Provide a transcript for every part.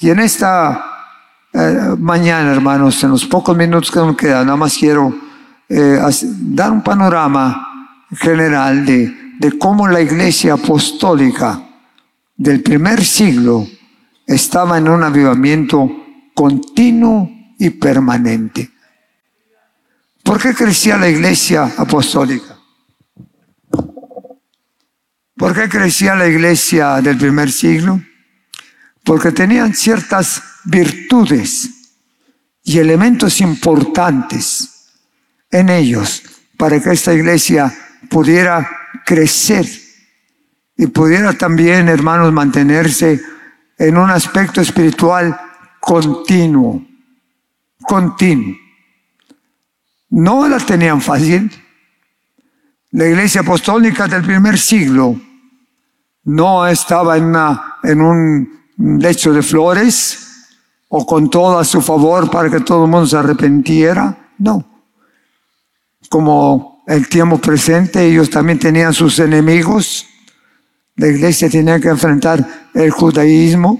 Y en esta eh, mañana, hermanos, en los pocos minutos que nos quedan, nada más quiero eh, dar un panorama general de, de cómo la iglesia apostólica del primer siglo estaba en un avivamiento continuo y permanente. ¿Por qué crecía la iglesia apostólica? ¿Por qué crecía la iglesia del primer siglo? Porque tenían ciertas virtudes y elementos importantes en ellos para que esta iglesia pudiera crecer y pudiera también, hermanos, mantenerse en un aspecto espiritual continuo, continuo. No la tenían fácil. La iglesia apostólica del primer siglo no estaba en, una, en un lecho de flores o con todo a su favor para que todo el mundo se arrepentiera. No. Como el tiempo presente, ellos también tenían sus enemigos. La iglesia tenía que enfrentar el judaísmo,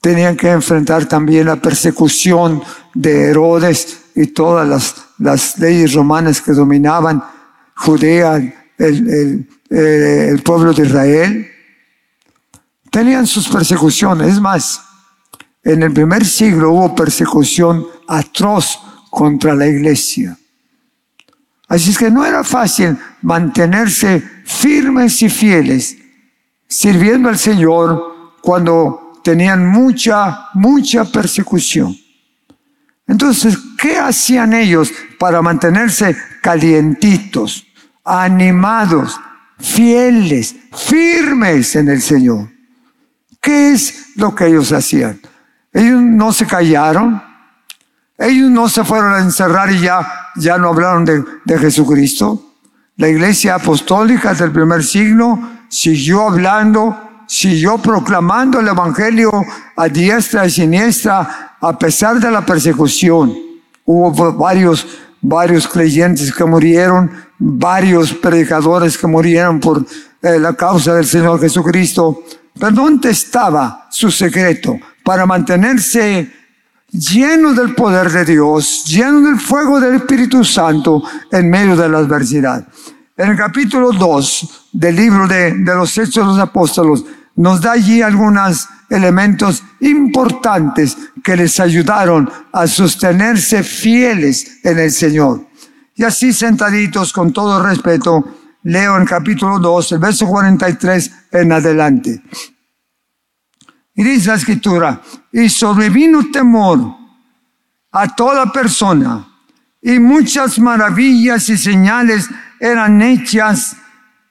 tenían que enfrentar también la persecución de Herodes y todas las, las leyes romanas que dominaban Judea, el, el, el pueblo de Israel. Tenían sus persecuciones. Es más, en el primer siglo hubo persecución atroz contra la iglesia. Así es que no era fácil mantenerse firmes y fieles, sirviendo al Señor cuando tenían mucha, mucha persecución. Entonces, ¿qué hacían ellos para mantenerse calientitos, animados, fieles, firmes en el Señor? ¿Qué es lo que ellos hacían? Ellos no se callaron. Ellos no se fueron a encerrar y ya, ya no hablaron de, Jesucristo. La iglesia apostólica del primer siglo siguió hablando, siguió proclamando el evangelio a diestra y siniestra a pesar de la persecución. Hubo varios, varios creyentes que murieron, varios predicadores que murieron por eh, la causa del Señor Jesucristo. Pero ¿dónde estaba su secreto? para mantenerse lleno del poder de Dios, lleno del fuego del Espíritu Santo en medio de la adversidad. En el capítulo 2 del libro de, los Hechos de los Apóstolos nos da allí algunos elementos importantes que les ayudaron a sostenerse fieles en el Señor. Y así sentaditos con todo respeto, leo en capítulo 2, el verso 43 en adelante. Y dice la escritura, y sobrevino temor a toda persona, y muchas maravillas y señales eran hechas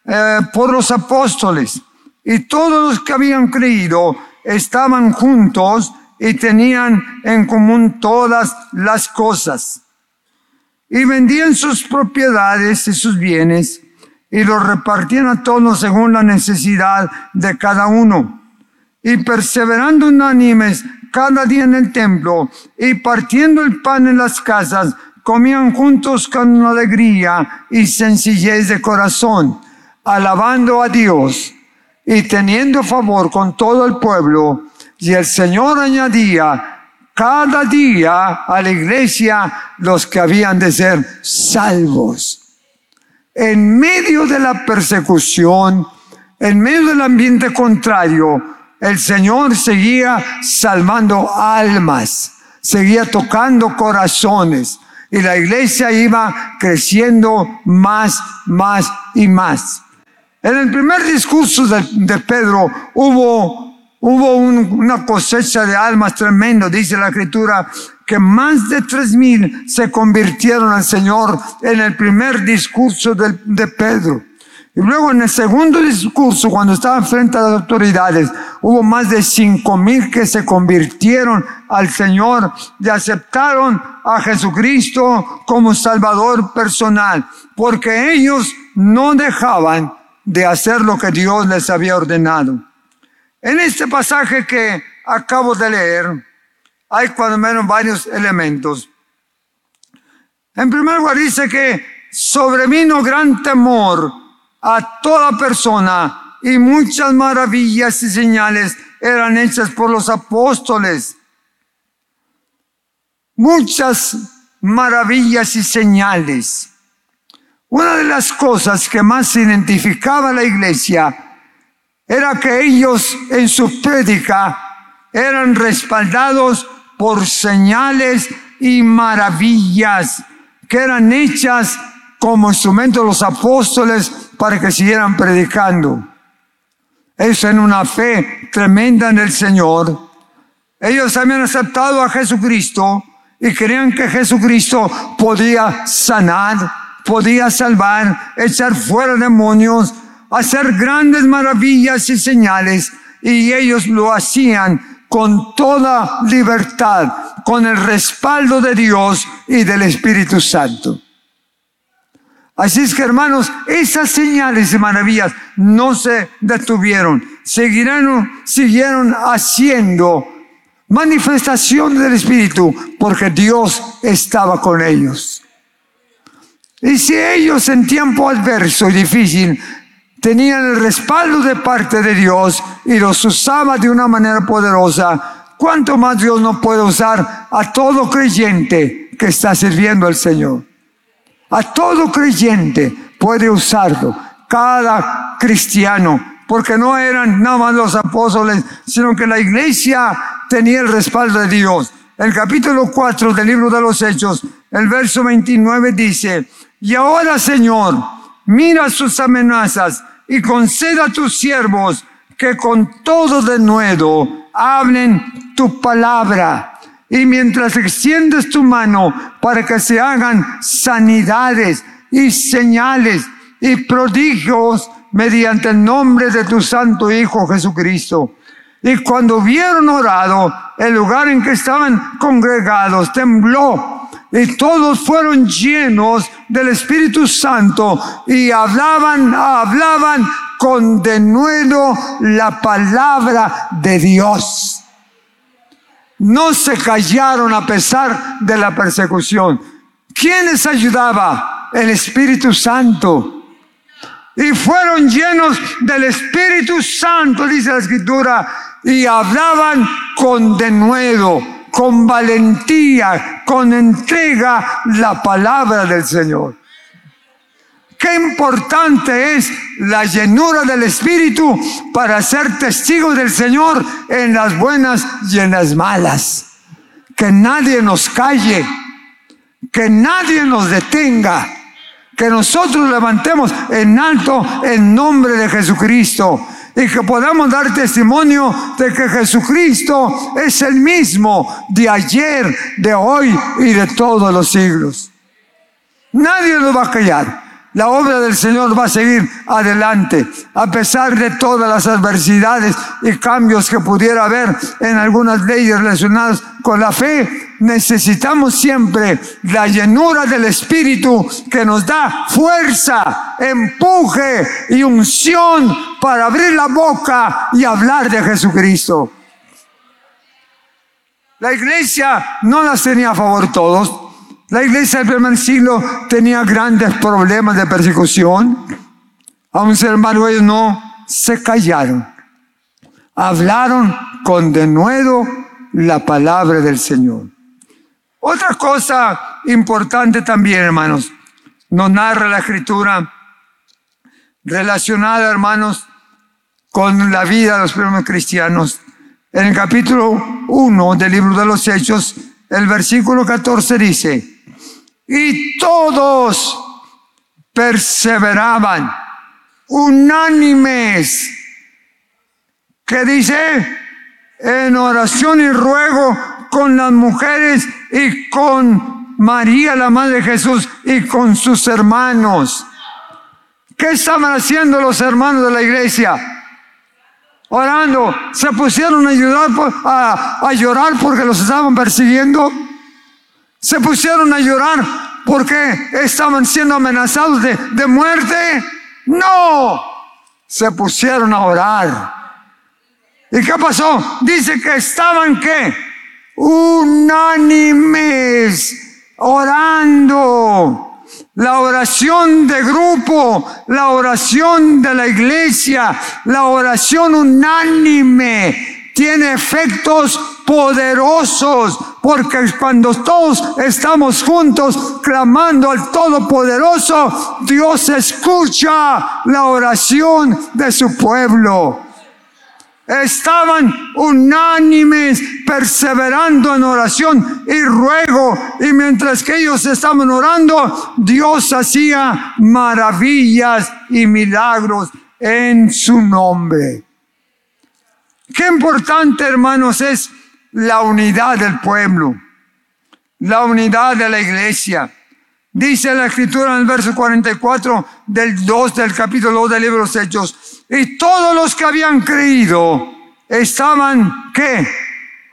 eh, por los apóstoles. Y todos los que habían creído estaban juntos y tenían en común todas las cosas. Y vendían sus propiedades y sus bienes y los repartían a todos según la necesidad de cada uno y perseverando unánimes cada día en el templo y partiendo el pan en las casas, comían juntos con alegría y sencillez de corazón, alabando a Dios y teniendo favor con todo el pueblo. Y el Señor añadía cada día a la iglesia los que habían de ser salvos. En medio de la persecución, en medio del ambiente contrario, el Señor seguía salvando almas, seguía tocando corazones y la iglesia iba creciendo más, más y más. En el primer discurso de, Pedro hubo, hubo una cosecha de almas tremendo, dice la escritura, que más de tres mil se convirtieron al Señor en el primer discurso de, de Pedro. Y luego en el segundo discurso, cuando estaba frente a las autoridades, hubo más de cinco mil que se convirtieron al Señor y aceptaron a Jesucristo como Salvador personal, porque ellos no dejaban de hacer lo que Dios les había ordenado. En este pasaje que acabo de leer, hay cuando menos varios elementos. En primer lugar dice que sobrevino gran temor a toda persona y muchas maravillas y señales eran hechas por los apóstoles. Muchas maravillas y señales. Una de las cosas que más identificaba la iglesia era que ellos en su prédica eran respaldados por señales y maravillas que eran hechas como instrumento de los apóstoles para que siguieran predicando. Ellos en una fe tremenda en el Señor. Ellos habían aceptado a Jesucristo y creían que Jesucristo podía sanar, podía salvar, echar fuera demonios, hacer grandes maravillas y señales. Y ellos lo hacían con toda libertad, con el respaldo de Dios y del Espíritu Santo. Así es que hermanos, esas señales y maravillas no se detuvieron, seguirán, siguieron haciendo manifestación del Espíritu porque Dios estaba con ellos. Y si ellos en tiempo adverso y difícil tenían el respaldo de parte de Dios y los usaba de una manera poderosa, ¿cuánto más Dios no puede usar a todo creyente que está sirviendo al Señor? A todo creyente puede usarlo, cada cristiano, porque no eran nada más los apóstoles, sino que la iglesia tenía el respaldo de Dios. El capítulo 4 del libro de los Hechos, el verso 29 dice, y ahora Señor, mira sus amenazas y conceda a tus siervos que con todo denuedo hablen tu palabra y mientras extiendes tu mano para que se hagan sanidades y señales y prodigios mediante el nombre de tu Santo Hijo Jesucristo. Y cuando hubieron orado, el lugar en que estaban congregados tembló y todos fueron llenos del Espíritu Santo y hablaban, hablaban con denuedo la palabra de Dios no se callaron a pesar de la persecución. ¿Quién les ayudaba? El Espíritu Santo. Y fueron llenos del Espíritu Santo, dice la Escritura, y hablaban con denuedo, con valentía, con entrega la palabra del Señor. Qué importante es la llenura del Espíritu para ser testigos del Señor en las buenas y en las malas. Que nadie nos calle, que nadie nos detenga, que nosotros levantemos en alto el nombre de Jesucristo y que podamos dar testimonio de que Jesucristo es el mismo de ayer, de hoy y de todos los siglos. Nadie nos va a callar. La obra del Señor va a seguir adelante, a pesar de todas las adversidades y cambios que pudiera haber en algunas leyes relacionadas con la fe. Necesitamos siempre la llenura del Espíritu que nos da fuerza, empuje y unción para abrir la boca y hablar de Jesucristo. La iglesia no las tenía a favor todos, la iglesia del primer siglo tenía grandes problemas de persecución. Aún sin embargo, ellos no se callaron. Hablaron con denuedo la palabra del Señor. Otra cosa importante también, hermanos, nos narra la escritura relacionada, hermanos, con la vida de los primeros cristianos. En el capítulo 1 del libro de los Hechos, el versículo 14 dice, y todos perseveraban unánimes. ¿Qué dice? En oración y ruego con las mujeres y con María, la Madre de Jesús, y con sus hermanos. ¿Qué estaban haciendo los hermanos de la iglesia? Orando. ¿Se pusieron a, ayudar, a, a llorar porque los estaban persiguiendo? Se pusieron a llorar porque estaban siendo amenazados de, de muerte. No, se pusieron a orar. ¿Y qué pasó? Dice que estaban qué? Unánimes, orando. La oración de grupo, la oración de la iglesia, la oración unánime tiene efectos poderosos, porque cuando todos estamos juntos clamando al Todopoderoso, Dios escucha la oración de su pueblo. Estaban unánimes, perseverando en oración y ruego. Y mientras que ellos estaban orando, Dios hacía maravillas y milagros en su nombre. Qué importante, hermanos, es la unidad del pueblo, la unidad de la iglesia. Dice la escritura en el verso 44 del 2 del capítulo 2 del libro de los Hechos. Y todos los que habían creído estaban, ¿qué?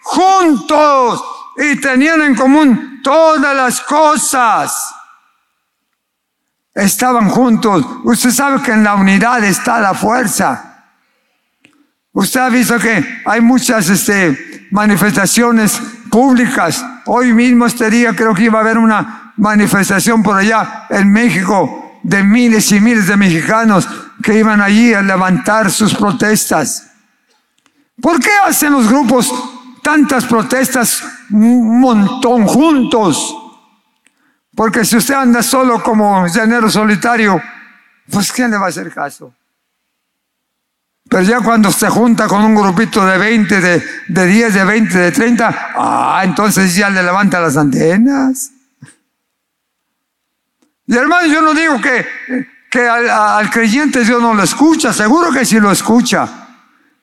Juntos y tenían en común todas las cosas. Estaban juntos. Usted sabe que en la unidad está la fuerza. Usted ha visto que hay muchas este, manifestaciones públicas. Hoy mismo este día creo que iba a haber una manifestación por allá en México de miles y miles de mexicanos que iban allí a levantar sus protestas. ¿Por qué hacen los grupos tantas protestas un montón juntos? Porque si usted anda solo como llanero solitario, pues ¿quién le va a hacer caso? Pero ya cuando se junta con un grupito de 20, de, de 10, de 20, de 30, ah, entonces ya le levanta las antenas. Y hermano, yo no digo que, que al, creyente Dios no lo escucha, seguro que sí lo escucha.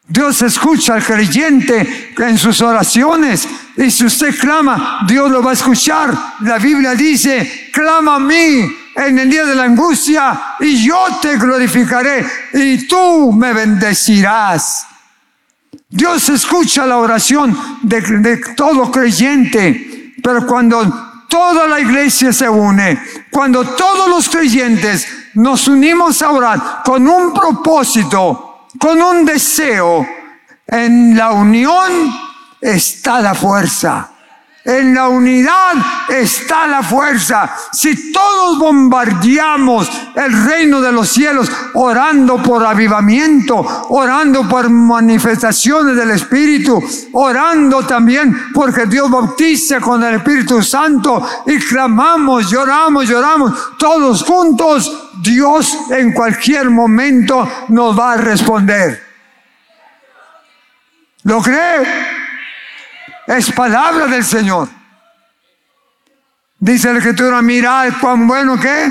Dios escucha al creyente en sus oraciones. Y si usted clama, Dios lo va a escuchar. La Biblia dice, clama a mí en el día de la angustia y yo te glorificaré y tú me bendecirás. Dios escucha la oración de, todo creyente, pero cuando toda la iglesia se une, cuando todos los creyentes nos unimos a orar con un propósito, con un deseo, en la unión está la fuerza. En la unidad está la fuerza. Si todos bombardeamos el reino de los cielos orando por avivamiento, orando por manifestaciones del Espíritu, orando también porque Dios bautice con el Espíritu Santo y clamamos, lloramos, lloramos todos juntos, Dios en cualquier momento nos va a responder. ¿Lo cree? Es palabra del Señor. Dice la escritura, mirad cuán bueno que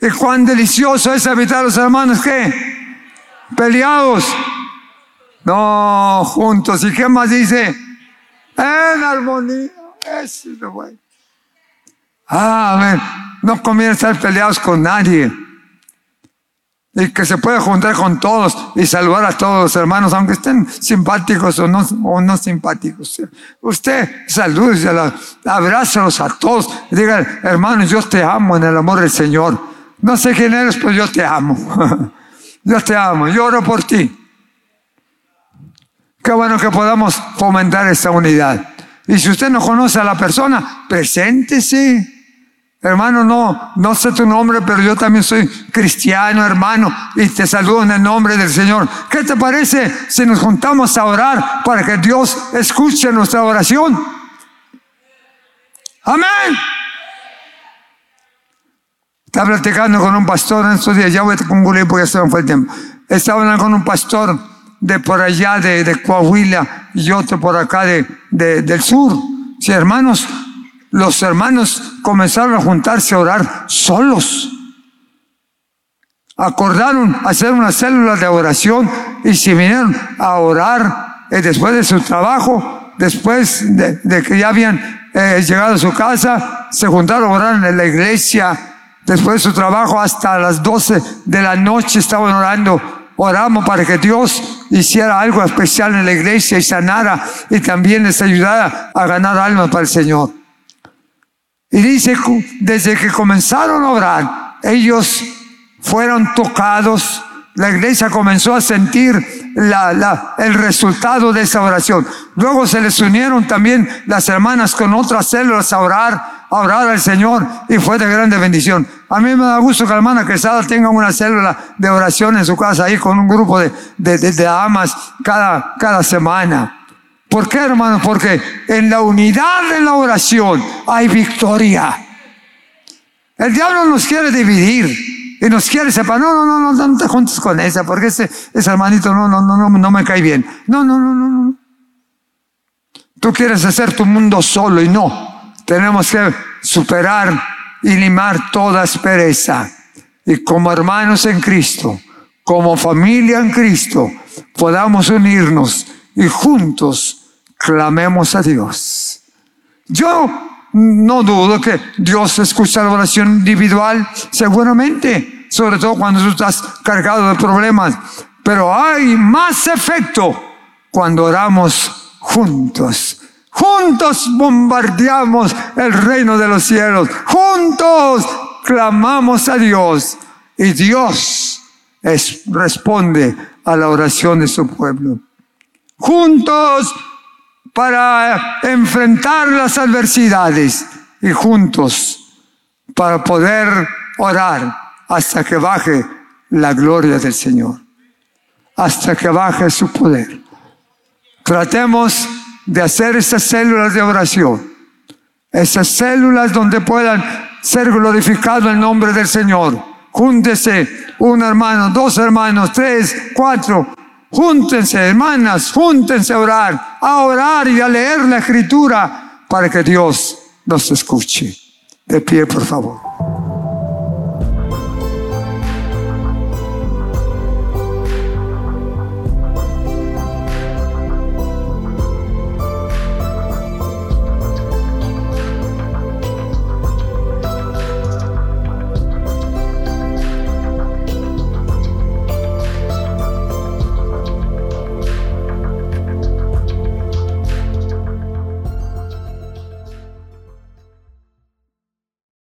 y cuán delicioso es habitar los hermanos que peleados. No, juntos. ¿Y qué más dice? En armonía. Eso es lo bueno. Ah, No conviene estar peleados con nadie y que se pueda juntar con todos y salvar a todos los hermanos, aunque estén simpáticos o no, o no simpáticos. Usted salude, abrázalos a todos diga, hermanos, yo te amo en el amor del Señor. No sé quién eres, pero yo te amo. yo te amo, lloro por ti. Qué bueno que podamos fomentar esta unidad. Y si usted no conoce a la persona, preséntese. Hermano, no, no sé tu nombre, pero yo también soy cristiano, hermano, y te saludo en el nombre del Señor. ¿Qué te parece si nos juntamos a orar para que Dios escuche nuestra oración? Amén. Estaba platicando con un pastor en estos días, ya voy a concluir porque ya se me fue el tiempo. Estaba hablando con un pastor de por allá, de, Coahuila, y otro por acá de, del sur. Sí, hermanos, los hermanos comenzaron a juntarse a orar solos. Acordaron hacer una célula de oración y se vinieron a orar eh, después de su trabajo, después de, que ya habían eh, llegado a su casa, se juntaron a orar en la iglesia, después de su trabajo hasta las 12 de la noche estaban orando. Oramos para que Dios hiciera algo especial en la iglesia y sanara y también les ayudara a ganar almas para el Señor. Y dice, desde que comenzaron a orar, ellos fueron tocados, la iglesia comenzó a sentir la, el resultado de esa oración. Luego se les unieron también las hermanas con otras células a orar a orar al Señor y fue de grande bendición. A mí me da gusto que la hermana Quesada tenga una célula de oración en su casa ahí con un grupo de, de, de, de amas cada, cada semana. ¿Por qué, hermano? Porque en la unidad de la oración hay victoria. El diablo nos quiere dividir y nos quiere separar. No, no, no, no, no te juntes con esa, porque ese, ese hermanito no, no, no, no, no me cae bien. No, no, no, no, no. Tú quieres hacer tu mundo solo y no. Tenemos que superar y limar toda aspereza. Y como hermanos en Cristo, como familia en Cristo, podamos unirnos y juntos clamemos a Dios. Yo no dudo que Dios escucha la oración individual, seguramente, sobre todo cuando tú estás cargado de problemas, pero hay más efecto cuando oramos juntos. Juntos bombardeamos el reino de los cielos. Juntos clamamos a Dios y Dios es, responde a la oración de su pueblo juntos para enfrentar las adversidades y juntos para poder orar hasta que baje la gloria del Señor, hasta que baje su poder. Tratemos de hacer esas células de oración, esas células donde puedan ser glorificado el nombre del Señor. Júntese un hermano, dos hermanos, tres, cuatro, Júntense, hermanas, júntense a orar, a orar y a leer la escritura para que Dios nos escuche. De pie, por favor.